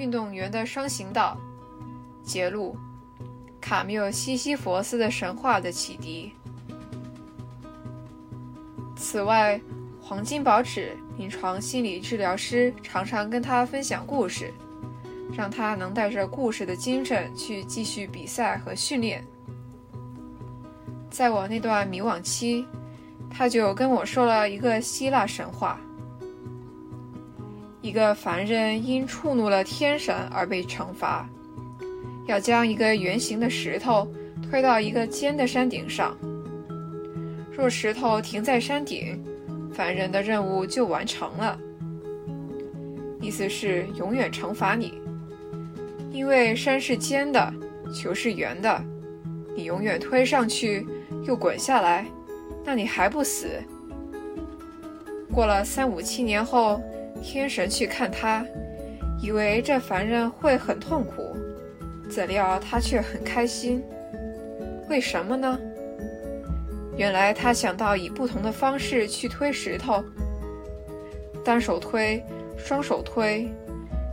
运动员的双行道》揭露卡缪《西西弗斯的神话》的启迪。此外，黄金宝指临床心理治疗师常常跟他分享故事，让他能带着故事的精神去继续比赛和训练。在我那段迷惘期，他就跟我说了一个希腊神话：一个凡人因触怒了天神而被惩罚，要将一个圆形的石头推到一个尖的山顶上。若石头停在山顶，凡人的任务就完成了。意思是永远惩罚你，因为山是尖的，球是圆的，你永远推上去。又滚下来，那你还不死？过了三五七年后，天神去看他，以为这凡人会很痛苦，怎料他却很开心。为什么呢？原来他想到以不同的方式去推石头：单手推、双手推，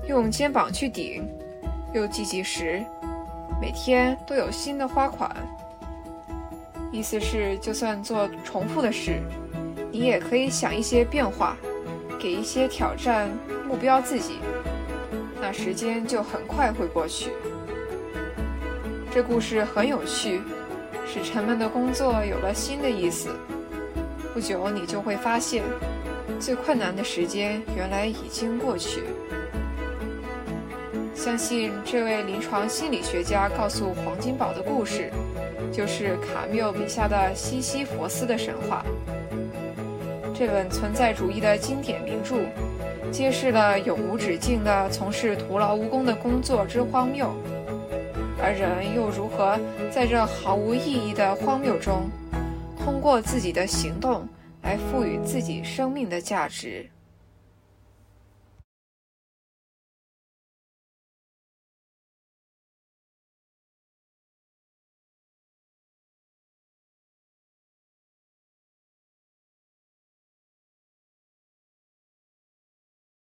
用肩膀去顶，又计计时，每天都有新的花款。意思是，就算做重复的事，你也可以想一些变化，给一些挑战目标自己，那时间就很快会过去。这故事很有趣，使沉闷的工作有了新的意思。不久，你就会发现，最困难的时间原来已经过去。相信这位临床心理学家告诉黄金宝的故事。就是卡缪笔下的《西西弗斯的神话》这本存在主义的经典名著，揭示了永无止境的从事徒劳无功的工作之荒谬，而人又如何在这毫无意义的荒谬中，通过自己的行动来赋予自己生命的价值。